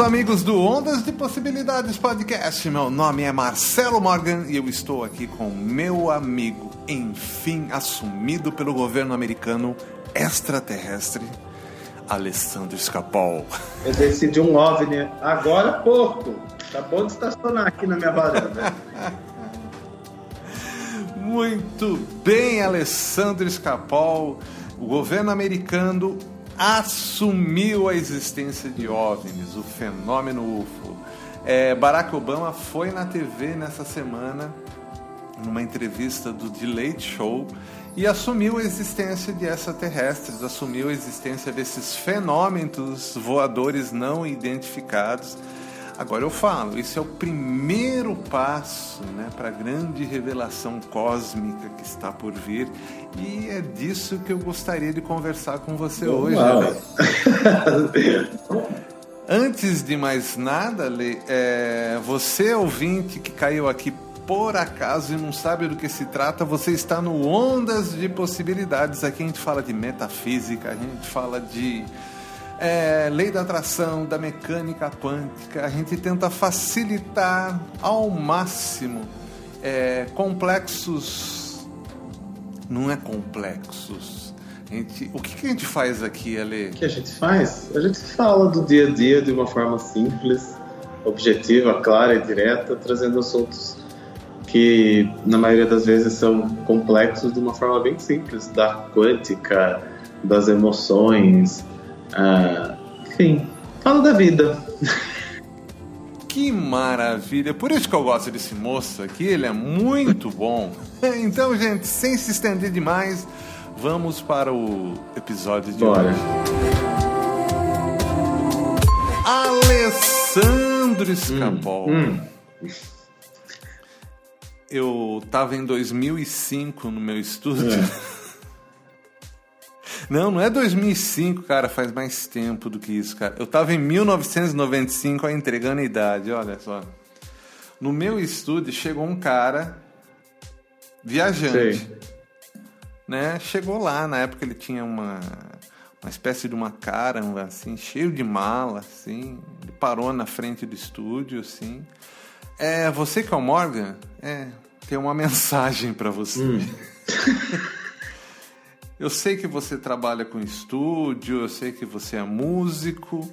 Meus amigos do Ondas de Possibilidades Podcast. Meu nome é Marcelo Morgan e eu estou aqui com meu amigo, enfim assumido pelo governo americano extraterrestre, Alessandro Escapol. Eu decidi um OVNI agora há pouco. Acabou de estacionar aqui na minha varanda. Muito bem, Alessandro Escapol. O governo americano assumiu a existência de OVNIs, o fenômeno UFO. É, Barack Obama foi na TV nessa semana, numa entrevista do The Late Show, e assumiu a existência de extraterrestres, assumiu a existência desses fenômenos voadores não identificados Agora eu falo, isso é o primeiro passo né, para a grande revelação cósmica que está por vir. E é disso que eu gostaria de conversar com você Bom, hoje. Antes de mais nada, Lê, é, você ouvinte que caiu aqui por acaso e não sabe do que se trata, você está no Ondas de Possibilidades. Aqui a gente fala de metafísica, a gente fala de é, lei da atração, da mecânica quântica, a gente tenta facilitar ao máximo é, complexos. Não é complexos. Gente, o que, que, a gente faz aqui, Ale? O que a gente faz? A gente fala do dia a dia de uma forma simples, objetiva, clara e direta, trazendo assuntos que na maioria das vezes são complexos de uma forma bem simples, da quântica, das emoções, ah, enfim, fala da vida. Que maravilha! Por isso que eu gosto desse moço aqui, ele é muito bom. Então, gente, sem se estender demais, vamos para o episódio de Bora. hoje. Alessandro Escapol. Hum, hum. Eu estava em 2005 no meu estúdio. É. Não, não é 2005, cara, faz mais tempo do que isso, cara. Eu tava em 1995, ó, entregando a idade, olha só. No meu estúdio chegou um cara viajante. Sei. Né? Chegou lá, na época ele tinha uma uma espécie de uma cara, assim, cheio de mala, assim. Ele parou na frente do estúdio, assim. É, você que é o Morgan? É, tem uma mensagem para você. Hum. Eu sei que você trabalha com estúdio, eu sei que você é músico,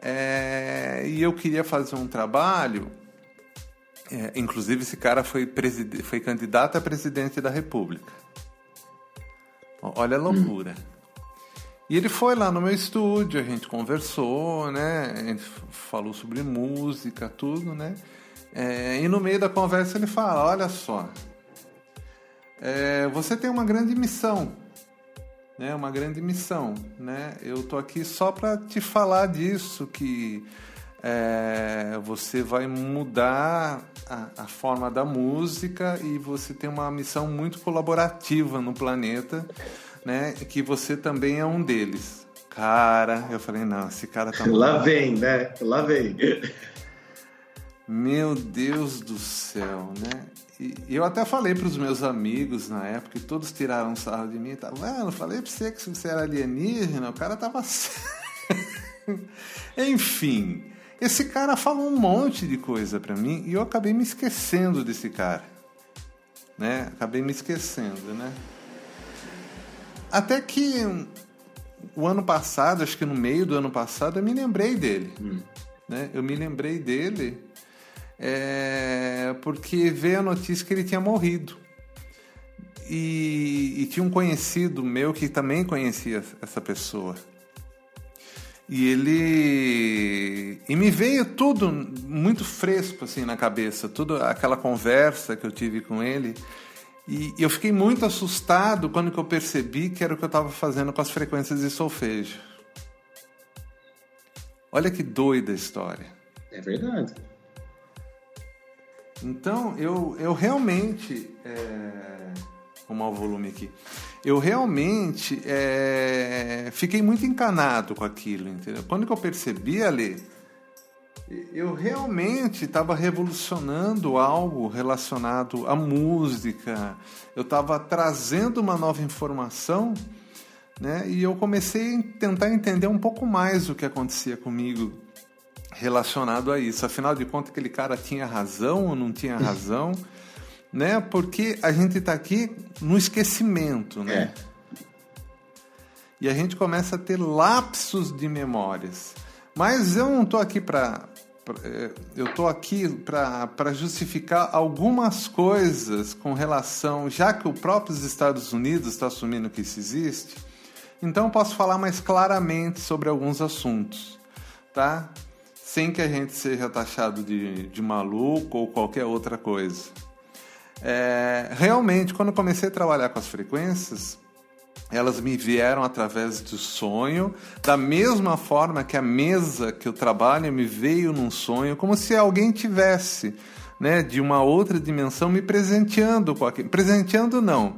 é, e eu queria fazer um trabalho. É, inclusive, esse cara foi, foi candidato a presidente da República. Olha a loucura. Hum. E ele foi lá no meu estúdio, a gente conversou, né? A gente falou sobre música, tudo, né? É, e no meio da conversa ele fala: Olha só, é, você tem uma grande missão né? Uma grande missão, né? Eu tô aqui só para te falar disso que é, você vai mudar a, a, forma da música e você tem uma missão muito colaborativa no planeta, né? Que você também é um deles. Cara, eu falei, não, esse cara tá. Lá vem, né? Lá vem. Meu Deus do céu, né? E, eu até falei para os meus amigos na época, e todos tiraram sarro de mim. Tava, mano, falei para você que se você era alienígena, o cara tava. Enfim, esse cara falou um monte de coisa para mim e eu acabei me esquecendo desse cara. Né? Acabei me esquecendo, né? Até que o ano passado, acho que no meio do ano passado, eu me lembrei dele. Hum. Né? Eu me lembrei dele é, porque veio a notícia que ele tinha morrido. E, e, tinha um conhecido meu que também conhecia essa pessoa. E ele. E me veio tudo muito fresco assim na cabeça, toda aquela conversa que eu tive com ele. E eu fiquei muito assustado quando eu percebi que era o que eu estava fazendo com as frequências de solfejo. Olha que doida a história. É verdade. Então, eu, eu realmente. É... Vou o volume aqui. Eu realmente é... fiquei muito encanado com aquilo, entendeu? Quando eu percebi ali, eu realmente estava revolucionando algo relacionado à música, eu estava trazendo uma nova informação, né? E eu comecei a tentar entender um pouco mais o que acontecia comigo relacionado a isso. Afinal de contas, aquele cara tinha razão ou não tinha razão, né? Porque a gente está aqui no esquecimento, né? É. E a gente começa a ter lapsos de memórias. Mas eu não estou aqui para é, eu estou aqui para justificar algumas coisas com relação, já que o próprio Estados Unidos está assumindo que isso existe, então posso falar mais claramente sobre alguns assuntos, tá? Sem que a gente seja taxado de, de maluco ou qualquer outra coisa. É, realmente, quando comecei a trabalhar com as frequências, elas me vieram através do sonho, da mesma forma que a mesa que eu trabalho me veio num sonho, como se alguém tivesse, né, de uma outra dimensão me presenteando com aquilo. Presenteando não,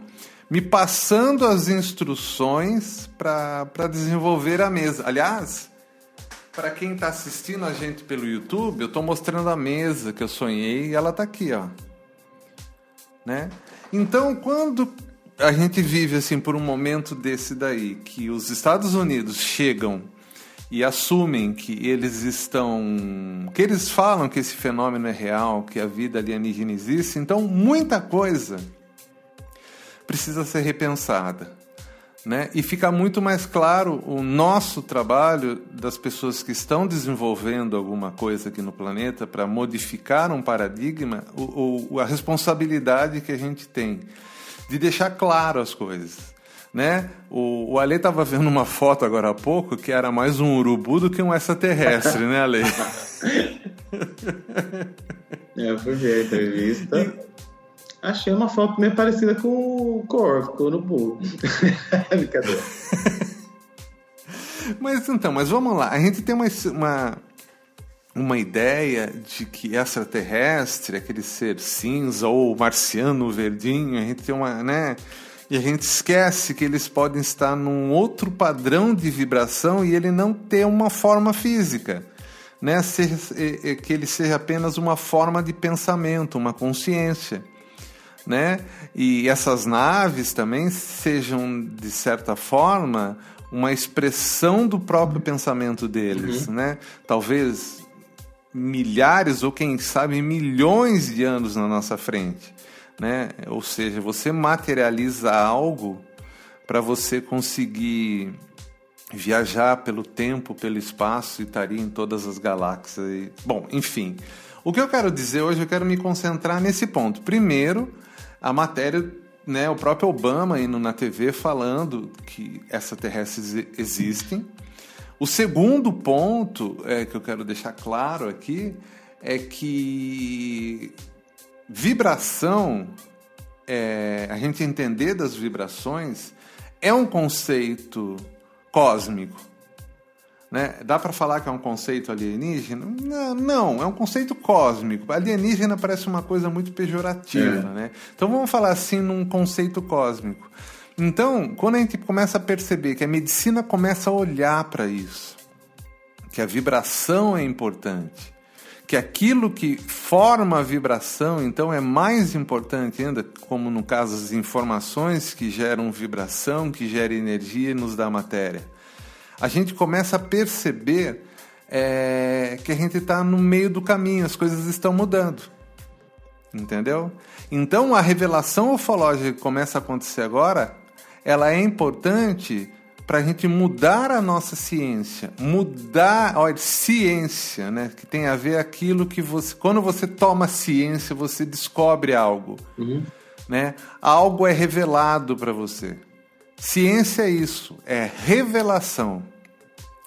me passando as instruções para desenvolver a mesa. Aliás, para quem está assistindo a gente pelo YouTube, eu estou mostrando a mesa que eu sonhei e ela está aqui, ó. Né? Então, quando a gente vive assim por um momento desse daí, que os Estados Unidos chegam e assumem que eles estão, que eles falam que esse fenômeno é real, que a vida alienígena existe, então muita coisa precisa ser repensada né? E fica muito mais claro o nosso trabalho das pessoas que estão desenvolvendo alguma coisa aqui no planeta para modificar um paradigma, o, o, a responsabilidade que a gente tem de deixar claro as coisas. Né? O, o Ale estava vendo uma foto agora há pouco que era mais um urubu do que um extraterrestre, né, Ale? é, eu fui ver a entrevista. Achei uma foto meio parecida com o corvo, com o urubu. Brincadeira. mas então, mas vamos lá. A gente tem uma, uma, uma ideia de que extraterrestre, aquele ser cinza ou marciano verdinho, a gente tem uma, né? E a gente esquece que eles podem estar num outro padrão de vibração e ele não ter uma forma física. Né? que ele seja apenas uma forma de pensamento, uma consciência né? E essas naves também sejam de certa forma uma expressão do próprio pensamento deles, uhum. né? Talvez milhares ou quem sabe milhões de anos na nossa frente, né? Ou seja, você materializa algo para você conseguir viajar pelo tempo, pelo espaço e estaria em todas as galáxias. E, bom, enfim. O que eu quero dizer hoje, eu quero me concentrar nesse ponto. Primeiro, a matéria, né, o próprio Obama indo na TV falando que extraterrestres existem. O segundo ponto é, que eu quero deixar claro aqui é que vibração, é, a gente entender das vibrações, é um conceito cósmico. Né? Dá para falar que é um conceito alienígena? Não, não, é um conceito cósmico. Alienígena parece uma coisa muito pejorativa. É. Né? Então vamos falar assim num conceito cósmico. Então, quando a gente começa a perceber que a medicina começa a olhar para isso, que a vibração é importante, que aquilo que forma a vibração, então, é mais importante ainda, como no caso as informações que geram vibração, que geram energia e nos dá matéria a gente começa a perceber é, que a gente está no meio do caminho, as coisas estão mudando. Entendeu? Então a revelação ufológica que começa a acontecer agora, ela é importante para a gente mudar a nossa ciência, mudar, olha, ciência, né? Que tem a ver aquilo que você, quando você toma ciência, você descobre algo, uhum. né? Algo é revelado para você. Ciência é isso, é revelação.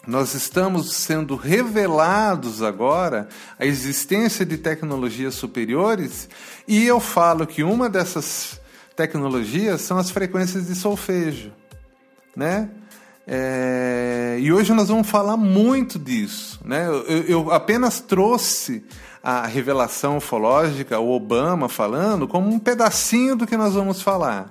Nós estamos sendo revelados agora a existência de tecnologias superiores e eu falo que uma dessas tecnologias são as frequências de solfejo, né? É, e hoje nós vamos falar muito disso. Né? Eu, eu, apenas trouxe a revelação ufológica, o Obama falando, como um pedacinho do que nós vamos falar.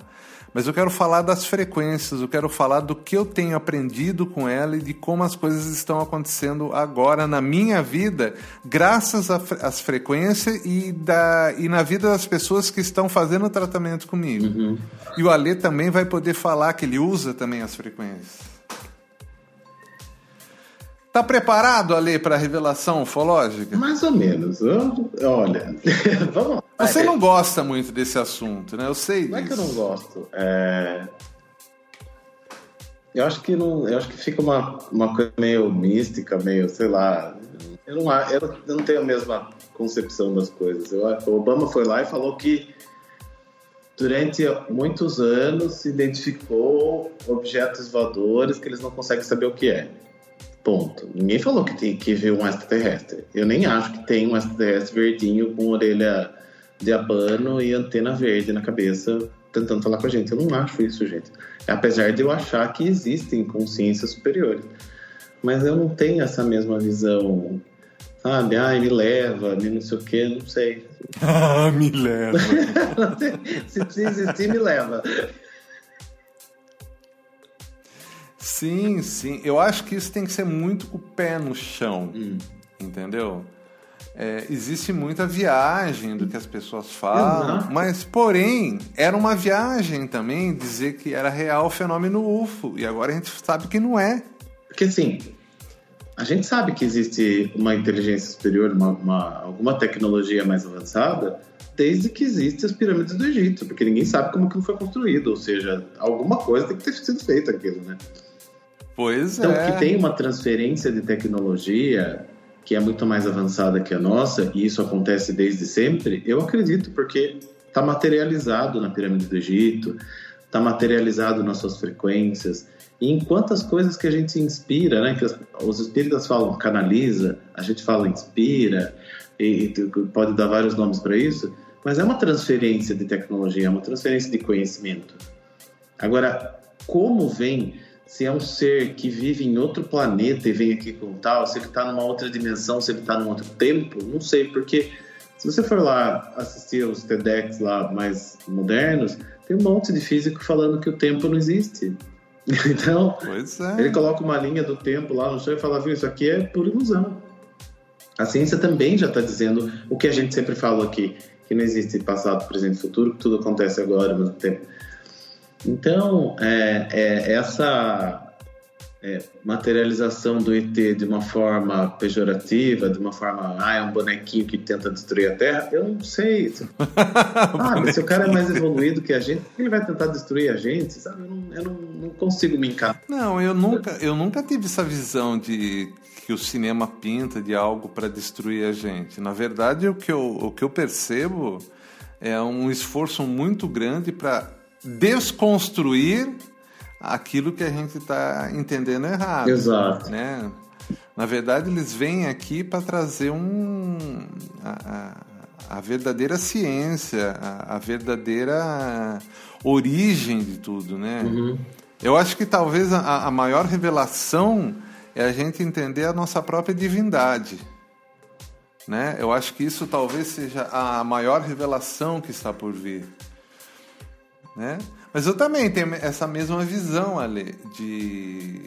Mas eu quero falar das frequências, eu quero falar do que eu tenho aprendido com ela e de como as coisas estão acontecendo agora na minha vida, graças às frequências e, da, e na vida das pessoas que estão fazendo o tratamento comigo. Uhum. E o Alê também vai poder falar que ele usa também as frequências. Tá preparado, Ale, para a revelação ufológica? Mais ou menos. Eu, olha, vamos lá. Você não gosta muito desse assunto, né? Eu sei Não disso. é que eu não gosto. É... Eu acho que não, eu acho que fica uma, uma coisa meio mística, meio, sei lá. Eu não, eu não tenho a mesma concepção das coisas. Eu, o Obama foi lá e falou que durante muitos anos se identificou objetos voadores que eles não conseguem saber o que é. Ponto. Ninguém falou que tem que ver um extraterrestre. Eu nem acho que tem um extraterrestre verdinho com orelha de abano e antena verde na cabeça tentando falar com a gente. Eu não acho isso, gente. Apesar de eu achar que existem consciências superiores. Mas eu não tenho essa mesma visão, sabe? Ai, me leva, me não sei o quê, não sei. Ah, me leva. se, se existir, me leva. Sim, sim. Eu acho que isso tem que ser muito o pé no chão, hum. entendeu? É, existe muita viagem do que as pessoas falam, mas porém era uma viagem também dizer que era real o fenômeno UFO e agora a gente sabe que não é. Porque assim, a gente sabe que existe uma inteligência superior, uma, uma, alguma tecnologia mais avançada, desde que existem as pirâmides do Egito, porque ninguém sabe como aquilo foi construído, ou seja, alguma coisa tem que ter sido feita aquilo, né? Pois então, é. Então, que tem uma transferência de tecnologia que é muito mais avançada que a nossa, e isso acontece desde sempre, eu acredito, porque está materializado na pirâmide do Egito, está materializado nas suas frequências, e em quantas coisas que a gente inspira, né? Que os espíritas falam canaliza, a gente fala inspira, e, e pode dar vários nomes para isso, mas é uma transferência de tecnologia, é uma transferência de conhecimento. Agora, como vem se é um ser que vive em outro planeta e vem aqui com tal, se ele está numa outra dimensão, se ele está num outro tempo, não sei, porque se você for lá assistir os TEDx lá mais modernos, tem um monte de físico falando que o tempo não existe. Então, é. ele coloca uma linha do tempo lá no chão e fala, viu, isso aqui é por ilusão. A ciência também já está dizendo o que a gente sempre fala aqui, que não existe passado, presente e futuro, que tudo acontece agora mesmo tempo. Então, é, é essa é, materialização do ET de uma forma pejorativa, de uma forma, ah, é um bonequinho que tenta destruir a Terra, eu não sei. ah, mas se o cara é mais evoluído que a gente, ele vai tentar destruir a gente, sabe? Eu não, eu não, não consigo me encaixar. Não, eu nunca, eu nunca tive essa visão de que o cinema pinta de algo para destruir a gente. Na verdade, o que eu, o que eu percebo é um esforço muito grande para desconstruir aquilo que a gente está entendendo errado. Exato. Né? Na verdade, eles vêm aqui para trazer um, a, a, a verdadeira ciência, a, a, verdadeira origem de tudo, né? Uhum. Eu acho que talvez a, a maior revelação é a gente entender a nossa própria divindade. Né? Eu acho que isso talvez seja a maior revelação que está por vir né? Mas eu também tenho essa mesma visão, Ale, de,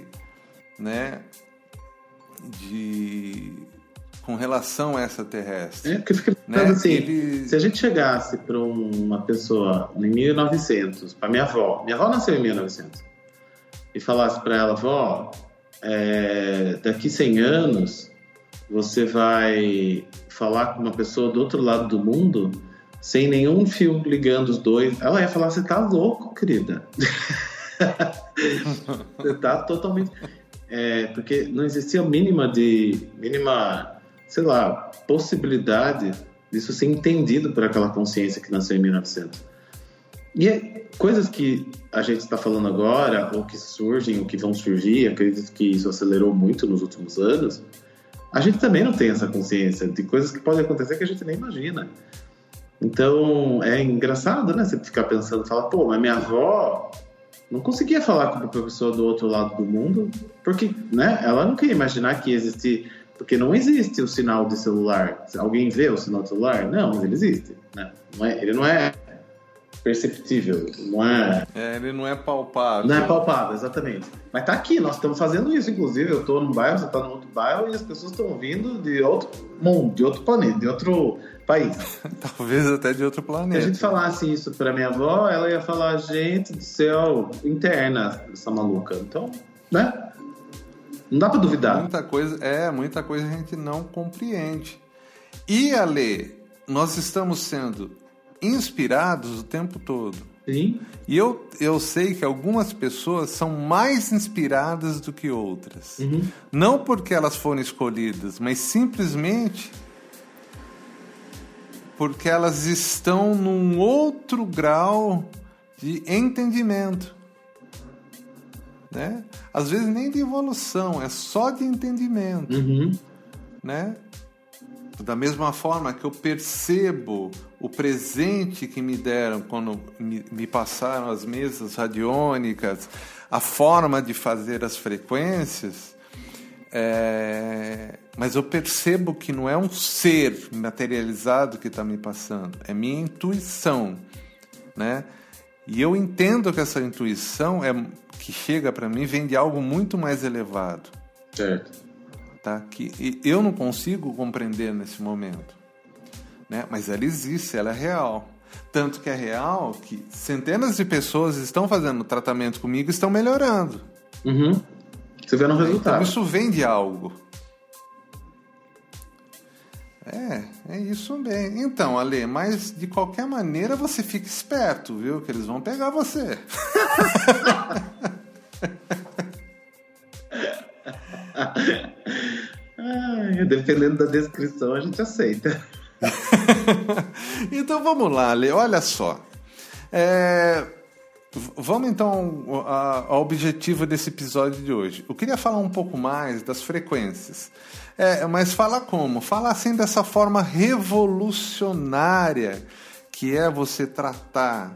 né, de com relação a essa terrestre. É, porque fica né? assim, Ele... se a gente chegasse para uma pessoa em 1900, para minha avó, minha avó nasceu em 1900, e falasse para ela, avó, é, daqui 100 anos você vai falar com uma pessoa do outro lado do mundo sem nenhum fio ligando os dois, ela ia falar: Você tá louco, querida? Você tá totalmente. É, porque não existia mínima de. mínima, sei lá, possibilidade disso ser entendido por aquela consciência que nasceu em 1900. E é, coisas que a gente está falando agora, ou que surgem, ou que vão surgir, acredito que isso acelerou muito nos últimos anos, a gente também não tem essa consciência de coisas que podem acontecer que a gente nem imagina. Então é engraçado, né? Você ficar pensando, falar, pô, mas minha avó não conseguia falar com uma pessoa do outro lado do mundo, porque né, ela não queria imaginar que existia. Porque não existe o sinal de celular. Alguém vê o sinal de celular? Não, mas ele existe. Né? Não é, ele não é perceptível, não é... é... Ele não é palpável. Não é palpável, exatamente. Mas tá aqui, nós estamos fazendo isso, inclusive. Eu tô num bairro, você tá no outro bairro e as pessoas estão vindo de outro mundo, de outro planeta, de outro país. Talvez até de outro planeta. Se a gente falasse isso pra minha avó, ela ia falar, gente do céu, interna essa maluca. Então, né? Não dá pra duvidar. Muita coisa, é, muita coisa a gente não compreende. E, Ale, nós estamos sendo inspirados o tempo todo. Sim. E eu, eu sei que algumas pessoas são mais inspiradas do que outras. Uhum. Não porque elas foram escolhidas, mas simplesmente porque elas estão num outro grau de entendimento. Né? Às vezes nem de evolução, é só de entendimento. Uhum. Né? Da mesma forma que eu percebo o presente que me deram quando me, me passaram as mesas radiônicas, a forma de fazer as frequências, é, mas eu percebo que não é um ser materializado que está me passando, é minha intuição, né? E eu entendo que essa intuição é que chega para mim vem de algo muito mais elevado, certo? Tá? Que eu não consigo compreender nesse momento, né? Mas ela existe, ela é real. Tanto que é real que centenas de pessoas estão fazendo tratamento comigo e estão melhorando. Uhum. Você vê no Então resultado. isso vem de algo. É, é isso bem. Então, Ale, mas de qualquer maneira você fica esperto, viu? Que eles vão pegar você. Ai, dependendo da descrição, a gente aceita. então vamos lá, Ale, olha só. É, Vamos então ao objetivo desse episódio de hoje. Eu queria falar um pouco mais das frequências. É, mas falar como? Falar assim dessa forma revolucionária que é você tratar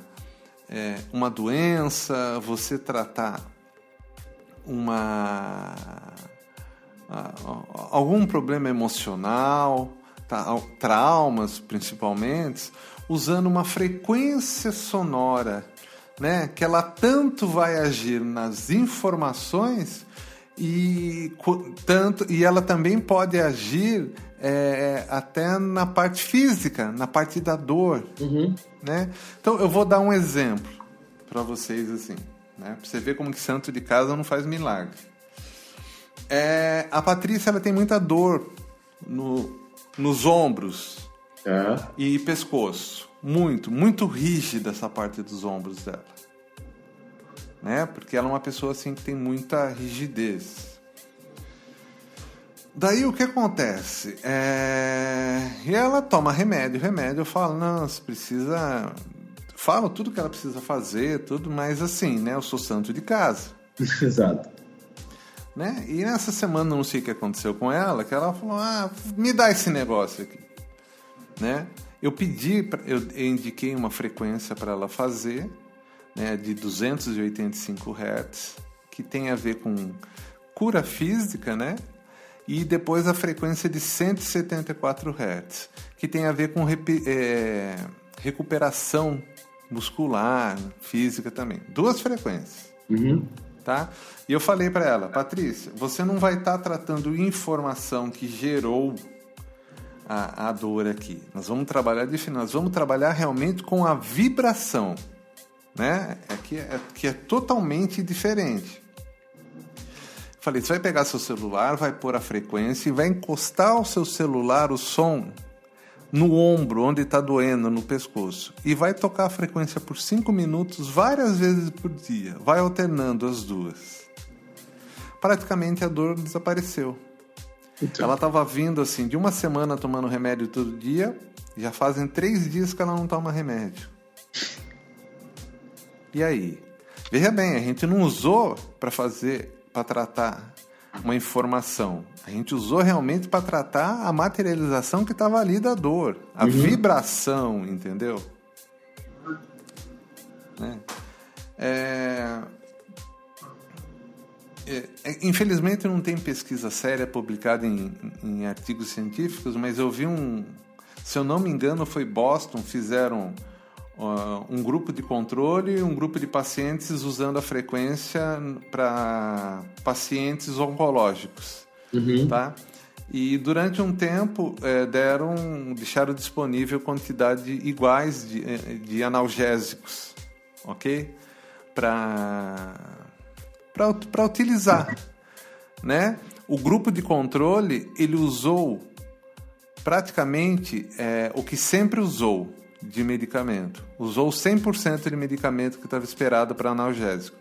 é, uma doença, você tratar uma algum problema emocional, tá, traumas principalmente, usando uma frequência sonora né, que ela tanto vai agir nas informações e tanto e ela também pode agir é, até na parte física, na parte da dor, uhum. né? Então eu vou dar um exemplo para vocês assim, né? Para você ver como que santo de casa não faz milagre. É, a Patrícia ela tem muita dor no, nos ombros é. e pescoço muito, muito rígida essa parte dos ombros dela. Né? Porque ela é uma pessoa assim que tem muita rigidez. Daí o que acontece? É... E ela toma remédio, remédio, eu falo, não, você precisa. Falo tudo que ela precisa fazer, tudo, mas assim, né? Eu sou santo de casa. Exato. Né? E nessa semana não sei o que aconteceu com ela, que ela falou, ah, me dá esse negócio aqui. Né? Eu pedi, eu indiquei uma frequência para ela fazer, né, de 285 Hz, que tem a ver com cura física, né? E depois a frequência de 174 Hz, que tem a ver com é, recuperação muscular, física também. Duas frequências. Uhum. Tá? E eu falei para ela, Patrícia, você não vai estar tá tratando informação que gerou a, a dor aqui. Nós vamos trabalhar de nós vamos trabalhar realmente com a vibração, né? É que é, que é totalmente diferente. Falei, você vai pegar seu celular, vai pôr a frequência e vai encostar o seu celular, o som, no ombro, onde está doendo, no pescoço. E vai tocar a frequência por 5 minutos, várias vezes por dia. Vai alternando as duas. Praticamente a dor desapareceu. Então. Ela estava vindo assim, de uma semana tomando remédio todo dia, já fazem três dias que ela não toma remédio. E aí? Veja bem, a gente não usou para fazer, para tratar uma informação. A gente usou realmente para tratar a materialização que estava ali da dor, a uhum. vibração, entendeu? Né? É... é, é, infelizmente não tem pesquisa séria publicada em, em, artigos científicos, mas eu vi um, se eu não me engano, foi Boston, fizeram uh, um grupo de controle e um grupo de pacientes usando a frequência para pacientes oncológicos, uhum. tá? E durante um tempo é, deram, deixaram disponível quantidade iguais de, de analgésicos, ok? Para para utilizar, né? O grupo de controle ele usou praticamente é, o que sempre usou de medicamento, usou 100% de medicamento que estava esperado para analgésico.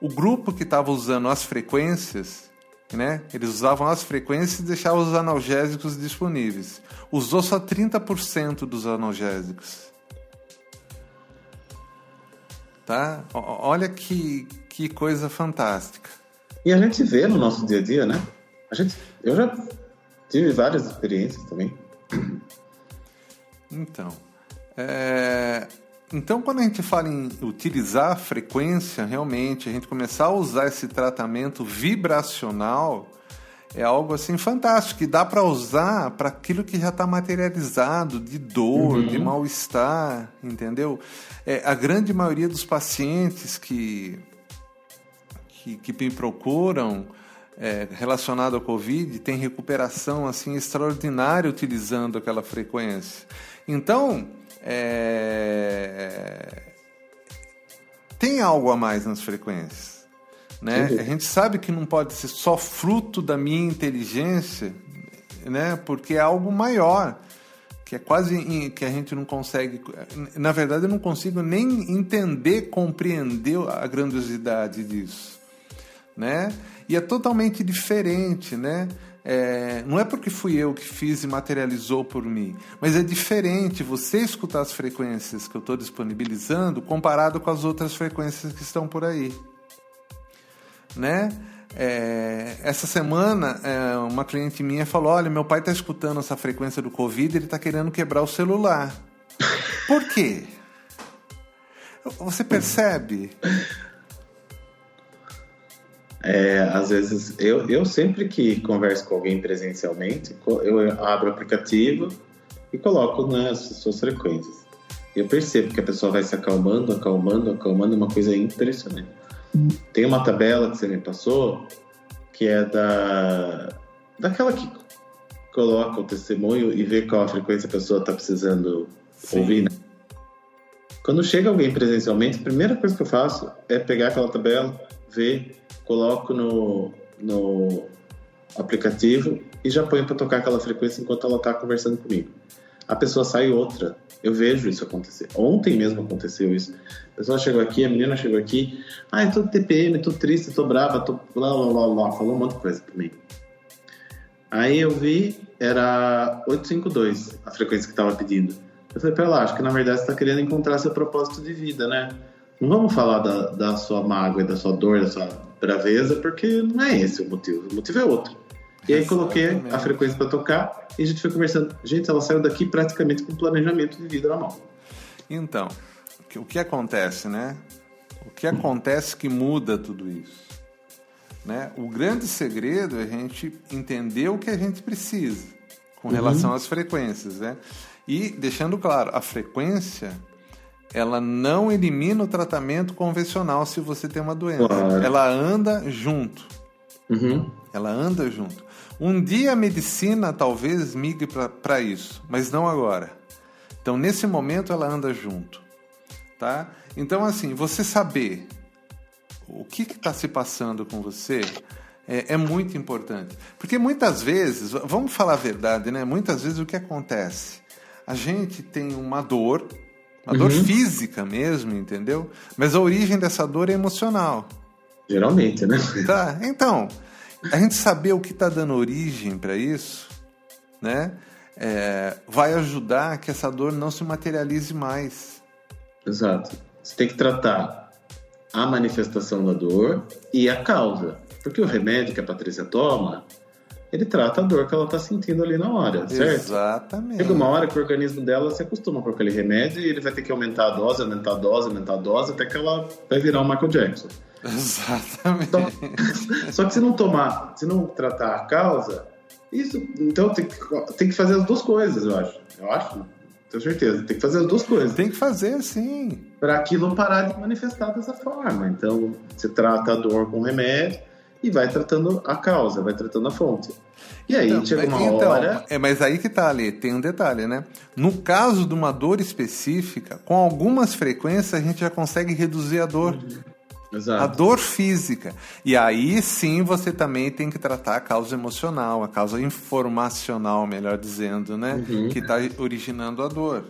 O grupo que estava usando as frequências, né? Eles usavam as frequências e deixavam os analgésicos disponíveis. Usou só 30% dos analgésicos. Tá? Olha que, que coisa fantástica. E a gente vê no nosso dia a dia, né? A gente, eu já tive várias experiências também. Então, é, então quando a gente fala em utilizar a frequência, realmente a gente começar a usar esse tratamento vibracional é algo assim fantástico que dá para usar para aquilo que já está materializado de dor, uhum. de mal estar, entendeu? É, a grande maioria dos pacientes que que, que me procuram é, relacionado ao Covid tem recuperação assim extraordinária utilizando aquela frequência. Então, é, tem algo a mais nas frequências. Né? A gente sabe que não pode ser só fruto da minha inteligência, né? porque é algo maior que é quase que a gente não consegue, na verdade eu não consigo nem entender, compreender a grandiosidade disso né? E é totalmente diferente, né? É, não é porque fui eu que fiz e materializou por mim, mas é diferente você escutar as frequências que eu estou disponibilizando comparado com as outras frequências que estão por aí, né? É, essa semana, é, uma cliente minha falou: Olha, meu pai está escutando essa frequência do Covid, ele está querendo quebrar o celular. Por quê? Você percebe? É, às vezes, eu, eu sempre que converso com alguém presencialmente, eu abro o aplicativo e coloco nas suas frequências. Eu percebo que a pessoa vai se acalmando, acalmando, acalmando, é uma coisa impressionante. Tem uma tabela que você me passou, que é da daquela que coloca o testemunho e vê qual a frequência a pessoa está precisando Sim. ouvir. Né? Quando chega alguém presencialmente, a primeira coisa que eu faço é pegar aquela tabela, ver coloco no, no aplicativo e já ponho para tocar aquela frequência enquanto ela está conversando comigo. A pessoa sai outra. Eu vejo isso acontecer. Ontem mesmo aconteceu isso. A pessoa chegou aqui, a menina chegou aqui. Ah, eu tô TPM, tô triste, tô brava, tô blá blá blá blá. Falou um monte de coisa para mim. Aí eu vi, era 852 a frequência que estava pedindo. Eu falei, pera lá, acho que na verdade você está querendo encontrar seu propósito de vida, né? Não vamos falar da, da sua mágoa, da sua dor, da sua braveza, porque não é esse o motivo. O motivo é outro. E aí coloquei a frequência para tocar e a gente foi conversando. Gente, ela saiu daqui praticamente com planejamento de vida na mão. Então, o que acontece, né? O que acontece que muda tudo isso? Né? O grande segredo é a gente entender o que a gente precisa com relação uhum. às frequências, né? E deixando claro, a frequência ela não elimina o tratamento convencional se você tem uma doença. Claro. Ela anda junto. Uhum. Ela anda junto. Um dia a medicina talvez migre para isso, mas não agora. Então, nesse momento, ela anda junto. Tá? Então, assim, você saber o que está se passando com você é, é, muito importante. Porque muitas vezes, vamos falar a verdade, né? Muitas vezes o que acontece? A gente tem uma dor uma uhum. dor física mesmo, entendeu? Mas a origem dessa dor é emocional. Geralmente, né? Tá. Então, a gente saber o que está dando origem para isso, né? É, vai ajudar que essa dor não se materialize mais. Exato. Você tem que tratar a manifestação da dor e a causa. Porque o remédio que a Patrícia toma ele trata a dor que ela está sentindo ali na hora, certo? Exatamente. Chega uma hora que o organismo dela se acostuma com aquele remédio e ele vai ter que aumentar a dose, aumentar a dose, aumentar a dose, até que ela vai virar o Michael Jackson. Exatamente. Então, só que se não tomar, se não tratar a causa, isso, então tem que, tem que fazer as duas coisas, eu acho. Eu acho, tenho certeza. Tem que fazer as duas coisas. Tem que fazer, sim. Para aquilo parar de manifestar dessa forma. Então, você trata a dor com remédio e vai tratando a causa, vai tratando a fonte. E aí Então, chega uma então, hora. É, mas aí que tá ali, tem um detalhe, né? No caso de uma dor específica, com algumas frequências a gente já consegue reduzir a dor. A Exato. dor física. E aí sim você também tem que tratar a causa emocional, a causa informacional, melhor dizendo, né? Uhum. Que está originando a dor.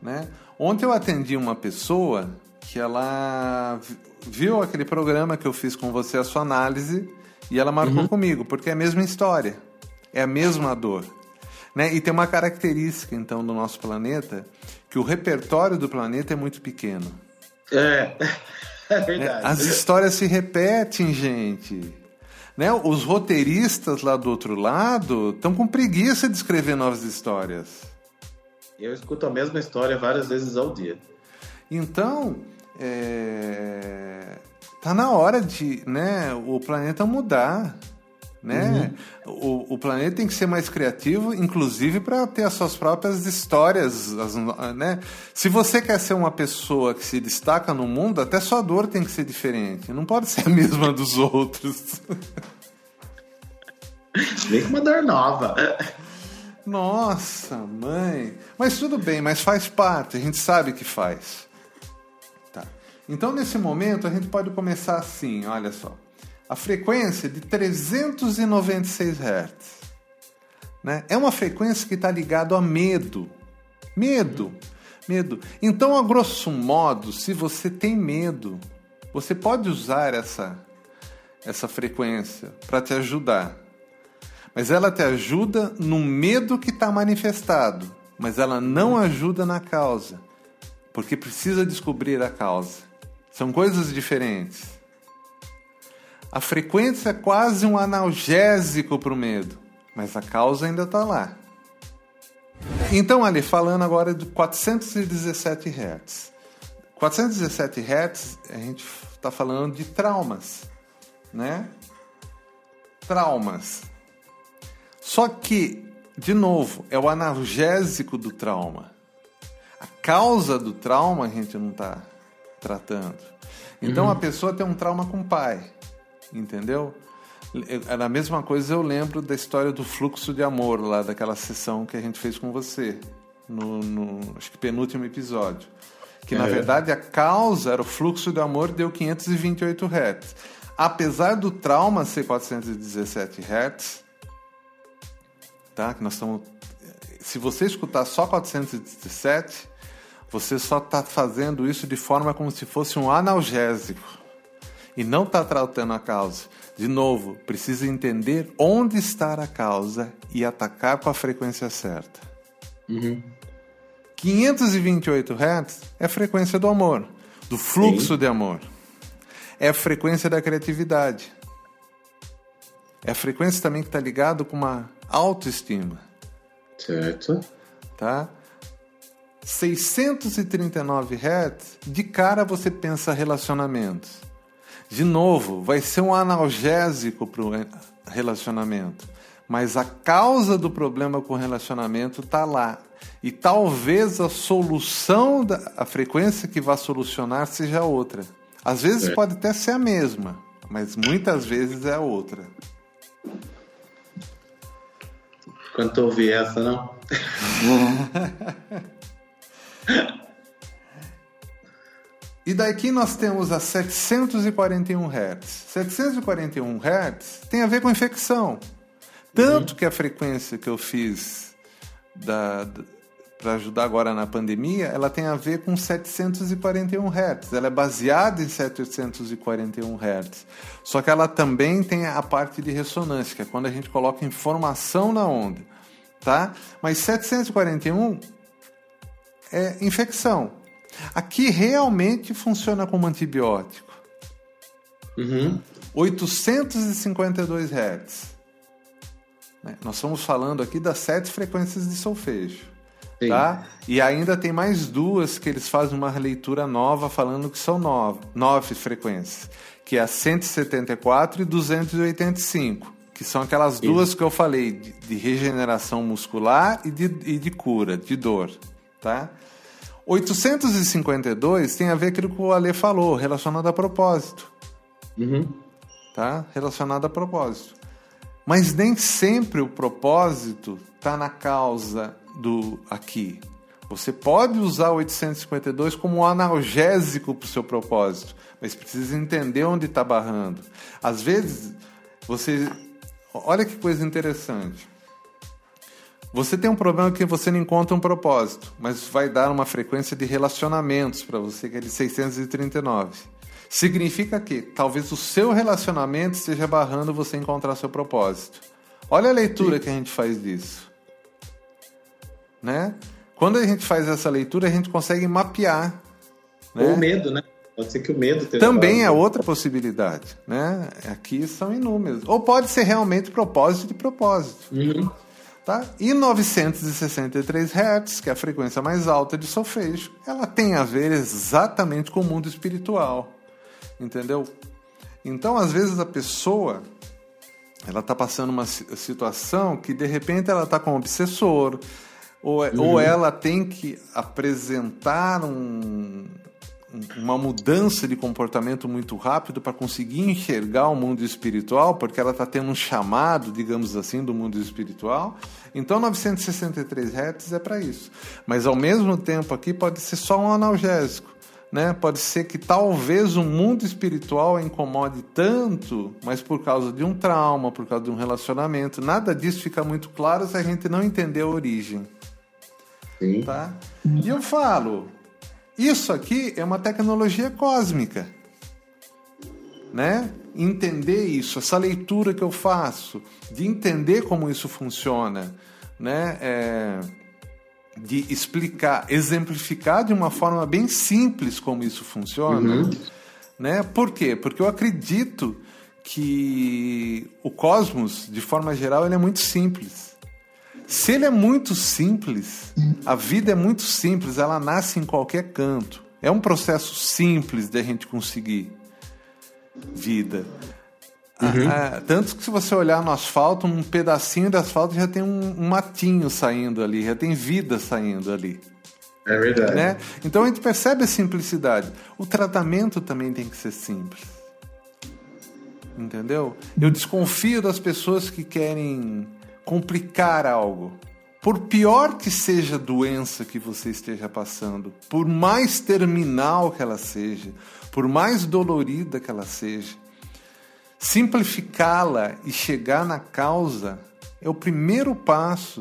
Né? Ontem eu atendi uma pessoa que ela viu aquele programa que eu fiz com você, a sua análise, e ela marcou comigo, porque é a mesma história, é a mesma dor. Né? E tem uma característica, então, do nosso planeta, que o repertório do planeta é muito pequeno. É, é né? verdade. As histórias se repetem, gente. Né? Os roteiristas lá do outro lado estão com preguiça de escrever novas histórias. Eu escuto a mesma história várias vezes ao dia. Então, é... tá na hora de né, o planeta mudar. Né? O, o planeta tem que ser mais criativo, inclusive para ter as suas próprias histórias. as né? Se você quer ser uma pessoa que se destaca no mundo, até sua dor tem que ser diferente. Não pode ser a mesma dos outros. Vem com uma dor nova. Nossa, mãe. Mas tudo bem, mas faz parte, a gente sabe que faz. Então, nesse momento, a gente pode começar assim, olha só. A frequência de 396 Hz. Né? É uma frequência que está ligada a medo. Medo. Medo. Então, a grosso modo, se você tem medo, você pode usar essa, essa frequência para te ajudar. Mas ela te ajuda no medo que está manifestado, mas ela não ajuda na causa, porque precisa descobrir a causa. São coisas diferentes. A frequência é quase um analgésico para o medo, mas a causa ainda está lá. Então, ali, falando agora de 417 Hz. 417 Hz, a gente está falando de traumas, né? Traumas. Só que, de novo, é o analgésico do trauma. A causa do trauma a gente não está tratando. Então a pessoa tem um trauma com o pai, entendeu? Era a mesma coisa, eu lembro da história do fluxo de amor, lá daquela sessão que a gente fez com você, no, no acho que penúltimo episódio. Que na É. verdade a causa era o fluxo de amor, deu 528 Hz. Apesar do trauma ser 417 Hz, tá? Que nós estamos. Se você escutar só 417, você só está fazendo isso de forma como se fosse um analgésico e não está tratando a causa. De novo, precisa entender onde está a causa e atacar com a frequência certa. 528 Hz é a frequência do amor, do fluxo Sim. de amor. É a frequência da criatividade. É a frequência também que está ligado com uma autoestima, Certo. tá? 639 Hz, de cara você pensa relacionamentos. De novo, vai ser um analgésico para o relacionamento. Mas a causa do problema com o relacionamento está lá. E talvez a solução, da, a frequência que vai solucionar seja outra. Às vezes É. pode até ser a mesma, mas muitas vezes é outra. Quando eu ouvi essa, não? E daqui nós temos a 741 Hz. 741 Hz tem a ver com infecção. Tanto que a frequência que eu fiz para ajudar agora na pandemia, ela tem a ver com 741 Hz. Ela é baseada em 741 Hz. Só que ela também tem a parte de ressonância, que é quando a gente coloca informação na onda. Tá? Mas 741 é infecção. Aqui realmente funciona como antibiótico. Uhum. 852 Hz. Né? Nós estamos falando aqui das sete frequências de solfejo. Sim. Tá? E ainda tem mais duas que eles fazem uma leitura nova falando que são nove, nove frequências, que é a 174 e 285, que são aquelas Isso. duas que eu falei, de, de regeneração muscular e de, e de cura, de dor. Tá? 852 tem a ver com aquilo que o Ale falou, relacionado a propósito. Uhum. Tá? Relacionado a propósito. Mas nem sempre o propósito está na causa do aqui. Você pode usar o 852 como um analgésico para o seu propósito, mas precisa entender onde está barrando. Às vezes, você. Olha que coisa interessante. Você tem um problema que você não encontra um propósito, mas vai dar uma frequência de relacionamentos para você que é de 639. Significa que talvez o seu relacionamento esteja barrando você encontrar seu propósito. Olha a leitura Sim. que a gente faz disso né? Quando a gente faz essa leitura, a gente consegue mapear. Né? Ou o medo, né? Pode ser que o medo também é outra possibilidade, né? Aqui são inúmeros. Ou pode ser realmente propósito de propósito. Uhum. Tá? E 963 Hz, que é a frequência mais alta de solfejo, ela tem a ver exatamente com o mundo espiritual. Entendeu? Então, às vezes a pessoa ela está passando uma situação que de repente ela está com um obsessor, ou, é, uhum. ou ela tem que apresentar um, uma mudança de comportamento muito rápido para conseguir enxergar o mundo espiritual, porque ela está tendo um chamado, digamos assim, do mundo espiritual. Então, 963 Hz é para isso. Mas, ao mesmo tempo, aqui pode ser só um analgésico. Né? Pode ser que talvez o mundo espiritual incomode tanto, mas por causa de um trauma, por causa de um relacionamento. Nada disso fica muito claro se a gente não entender a origem. Sim. Tá? E eu falo, isso aqui é uma tecnologia cósmica. Né? Entender isso, essa leitura que eu faço, de entender como isso funciona, né? É, de explicar, exemplificar de uma forma bem simples como isso funciona. Uhum. Né? Por quê? Porque eu acredito que o cosmos, de forma geral, ele é muito simples. Se ele é muito simples, a vida é muito simples, ela nasce em qualquer canto. É um processo simples de a gente conseguir vida. Uhum. Ah, ah, tanto que se você olhar no asfalto, um pedacinho de asfalto já tem um, um matinho saindo ali, já tem vida saindo ali. É verdade. Né? Então a gente percebe a simplicidade. O tratamento também tem que ser simples. Entendeu? Eu desconfio das pessoas que querem complicar algo. Por pior que seja a doença que você esteja passando, por mais terminal que ela seja, por mais dolorida que ela seja, simplificá-la e chegar na causa é o primeiro passo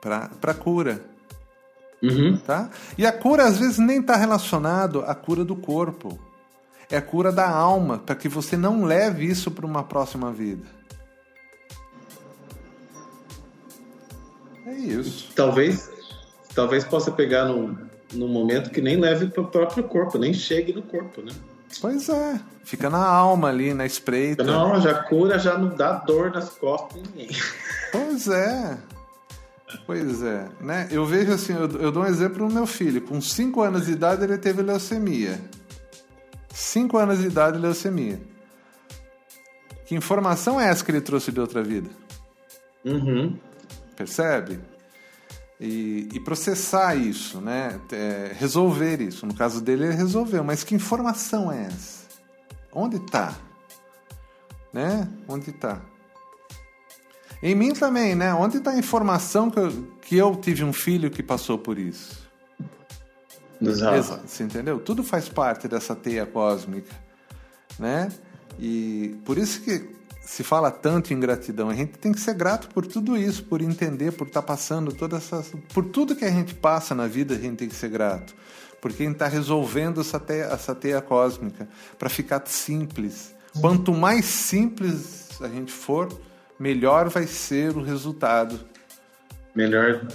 para a cura. Uhum. Tá? E a cura às vezes nem está relacionado à cura do corpo. É a cura da alma, para que você não leve isso para uma próxima vida. É isso. Talvez, talvez possa pegar num, num momento que nem leve para o próprio corpo, nem chegue no corpo, né? Pois é, fica na alma ali, na espreita. Fica na alma, já cura, já não dá dor nas costas de ninguém. Pois é. Pois é, né? Eu vejo assim, eu, eu dou um exemplo no meu filho. Com 5 anos de idade ele teve leucemia. 5 anos de idade leucemia. Que informação é essa que ele trouxe de outra vida? Uhum percebe? E, e, processar isso, né? É, resolver isso. No caso dele, ele resolveu. Mas que informação é essa? Onde está? Né? Onde está? Em mim também, né? Onde está a informação que eu, que eu tive um filho que passou por isso? Exato. Exato. Você entendeu? Tudo faz parte dessa teia cósmica, né? E por isso que se fala tanto em gratidão. A gente tem que ser grato por tudo isso, por entender, por estar tá passando todas essas. Por tudo que a gente passa na vida, a gente tem que ser grato. Porque a gente está resolvendo essa teia, essa teia cósmica para ficar simples. Quanto mais simples a gente for, melhor vai ser o resultado. Melhor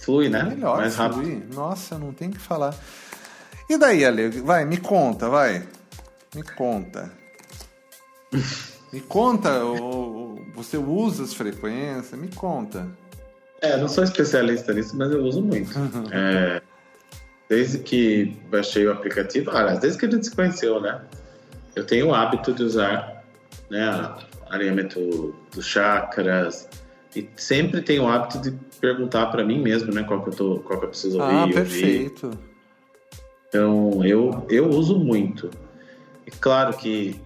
flui, né? Melhor mais flui. rápido. Nossa, não tem que falar. E daí, Ale? Vai, me conta, vai. Me conta. Me conta, você usa as frequências? Me conta. É, não sou especialista nisso, mas eu uso muito. Uhum. É, desde que baixei o aplicativo, aliás, desde que a gente se conheceu, né? Eu tenho o hábito de usar né, alinhamento dos chakras e sempre tenho o hábito de perguntar para mim mesmo, né, qual que eu tô, qual que eu preciso ouvir. Ah, perfeito. Ouvir. Então, eu eu uso muito. E claro que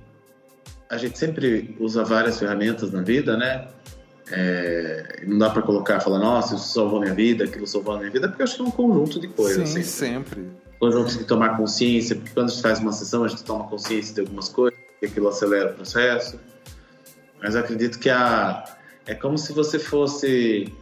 a gente sempre usa várias ferramentas na vida, né? É, não dá para colocar, falar, nossa, isso salvou minha vida, aquilo salvou minha vida, porque eu acho que é um conjunto de coisas. Sim, sempre. sempre. Conjunto de tomar consciência, porque quando a gente faz uma sessão, a gente toma consciência de algumas coisas, e aquilo acelera o processo. Mas eu acredito que a, é como se você fosse,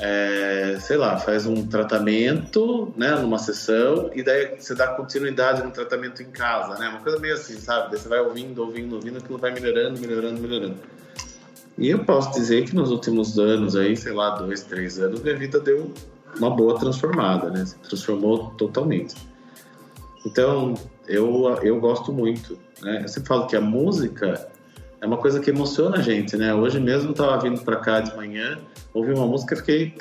é, sei lá, faz um tratamento, né, numa sessão, e daí você dá continuidade no tratamento em casa, né? Uma coisa meio assim, sabe? Daí você vai ouvindo, ouvindo, ouvindo, aquilo vai melhorando, melhorando, melhorando. E eu posso dizer que nos últimos anos aí, sei lá, dois, três anos, minha vida deu uma boa transformada, né? Se transformou totalmente. Então, eu, eu gosto muito, né? Eu sempre falo que a música é uma coisa que emociona a gente, né? Hoje mesmo estava vindo para cá de manhã, ouvi uma música e fiquei,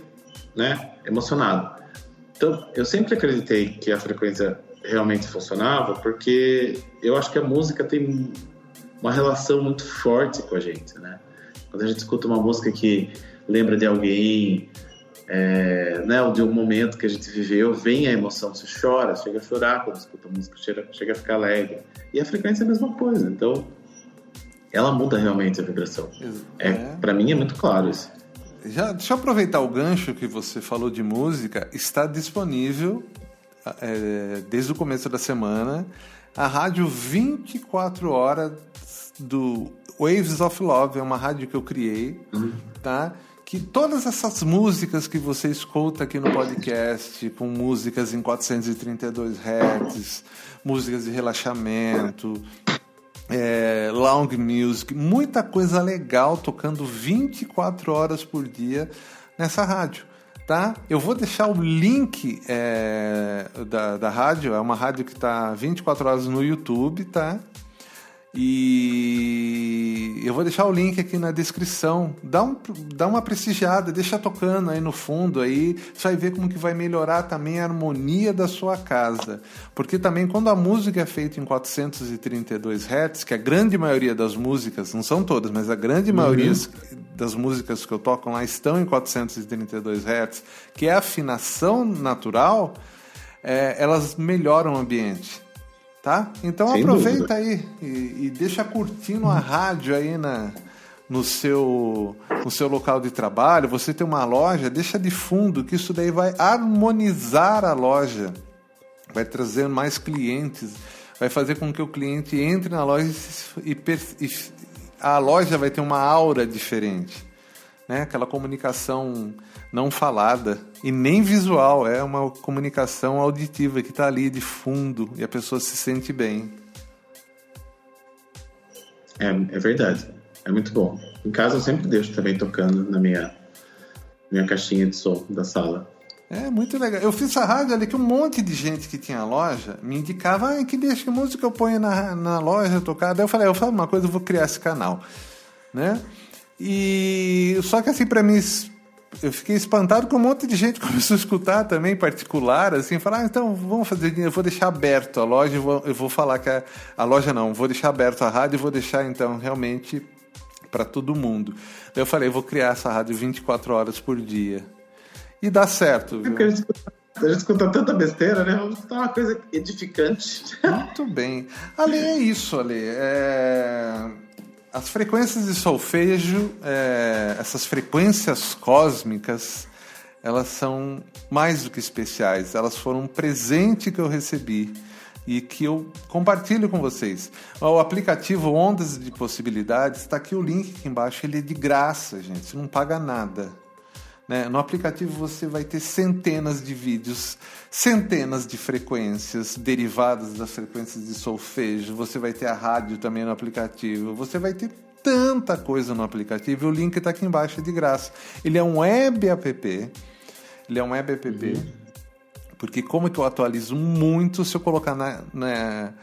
né, emocionado. Então, eu sempre acreditei que a frequência realmente funcionava, porque eu acho que a música tem uma relação muito forte com a gente, né? Quando a gente escuta uma música que lembra de alguém, é, né, ou de um momento que a gente viveu, vem a emoção, você chora, chega a chorar quando escuta a música, chega, chega a ficar alegre. E a frequência é a mesma coisa, então ela muda realmente a vibração. É, é. Para mim é muito claro isso. Já, deixa eu aproveitar o gancho que você falou de música, está disponível é, desde o começo da semana a rádio 24 horas do Waves of Love, é uma rádio que eu criei, uhum. tá? Que todas essas músicas que você escuta aqui no podcast, com músicas em 432 Hz, músicas de relaxamento, é, long music, muita coisa legal tocando 24 horas por dia nessa rádio. Tá? Eu vou deixar o link é, da, da rádio, é uma rádio que está 24 horas no YouTube, tá? E eu vou deixar o link aqui na descrição. Dá, um, dá uma prestigiada, deixa tocando aí no fundo aí. Você vai ver como que vai melhorar também a harmonia da sua casa. Porque também quando a música é feita em 432 Hz, que a grande maioria das músicas, não são todas, mas a grande uhum. maioria das músicas que eu toco lá estão em 432 Hz, que é a afinação natural, é, elas melhoram o ambiente tá? Então Sem aproveita dúvida. aí e, e, deixa curtindo a rádio aí na, no, seu, no seu local de trabalho. Você tem uma loja, deixa de fundo que isso daí vai harmonizar a loja, vai trazer mais clientes, vai fazer com que o cliente entre na loja e, e a loja vai ter uma aura diferente, né? Aquela comunicação não falada e nem visual, é uma comunicação auditiva que está ali de fundo e a pessoa se sente bem. É, é verdade, é muito bom. Em casa eu sempre deixo também tocando na minha, minha caixinha de som da sala. É muito legal. Eu fiz essa rádio ali que um monte de gente que tinha loja me indicava ah, que deixa que música eu ponho na, na loja tocar. Daí eu falei, eu falo uma coisa, eu vou criar esse canal, né? E só que assim para mim eu fiquei espantado com um monte de gente começou a escutar também, particular, assim, falar, ah, então vamos fazer, eu vou deixar aberto a loja, eu vou, eu vou falar que a, a loja não, vou deixar aberto a rádio e vou deixar então realmente para todo mundo. Daí eu falei, eu vou criar essa rádio 24 horas por dia. E dá certo, viu? É a gente, a gente escuta tanta besteira, né? Vamos escutar uma coisa edificante. Muito bem. Ale, é isso, Ale. É as frequências de solfejo, é, essas frequências cósmicas, elas são mais do que especiais. Elas foram um presente que eu recebi e que eu compartilho com vocês. O aplicativo Ondas de Possibilidades está aqui o link aqui embaixo. Ele é de graça, gente. Você não paga nada. Né? No aplicativo você vai ter centenas de vídeos, centenas de frequências derivadas das frequências de solfejo. Você vai ter a rádio também no aplicativo. Você vai ter tanta coisa no aplicativo. O link está aqui embaixo é de graça. Ele é um web app. Ele é um web app. Uhum. Porque como que eu atualizo muito se eu colocar na, na,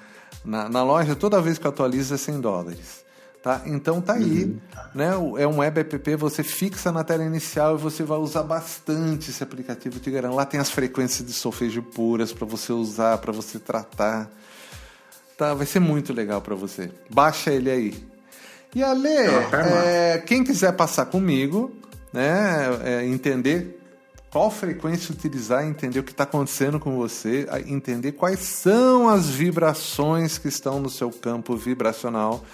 na, na loja, toda vez que eu atualizo é 100 dólares. Tá? Então tá aí, uhum. né? É um web app, você fixa na tela inicial e você vai usar bastante esse aplicativo de garanto. Lá tem as frequências de solfejo puras para você usar, para você tratar. Tá, vai ser muito legal para você. Baixa ele aí. E Ale, é, quem quiser passar comigo, né, é, entender qual frequência utilizar, entender o que está acontecendo com você, entender quais são as vibrações que estão no seu campo vibracional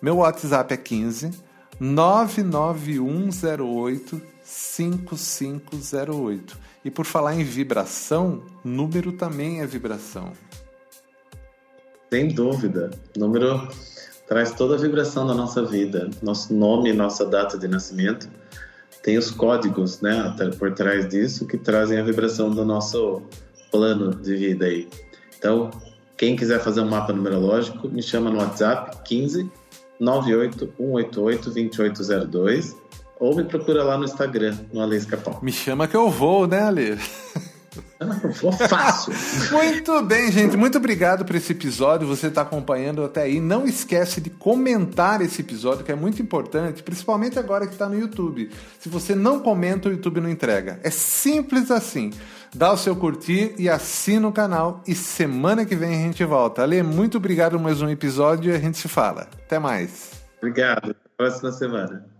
meu WhatsApp é 15 99108 5508. E por falar em vibração, número também é vibração. Sem dúvida. Número traz toda a vibração da nossa vida. Nosso nome, nossa data de nascimento. Tem os códigos, né, por trás disso que trazem a vibração do nosso plano de vida aí. Então, quem quiser fazer um mapa numerológico, me chama no WhatsApp 15 981882802 ou me procura lá no Instagram, no Ale Escapão. Me chama que eu vou, né, Ale? Fácil. Muito bem, gente. Muito obrigado por esse episódio. Você está acompanhando até aí. Não esquece de comentar esse episódio, que é muito importante, principalmente agora que está no YouTube. Se você não comenta, o YouTube não entrega. É simples assim. Dá o seu curtir e assina o canal. E semana que vem a gente volta. Ale, muito obrigado por mais um episódio e a gente se fala. Até mais. Obrigado. Próxima semana.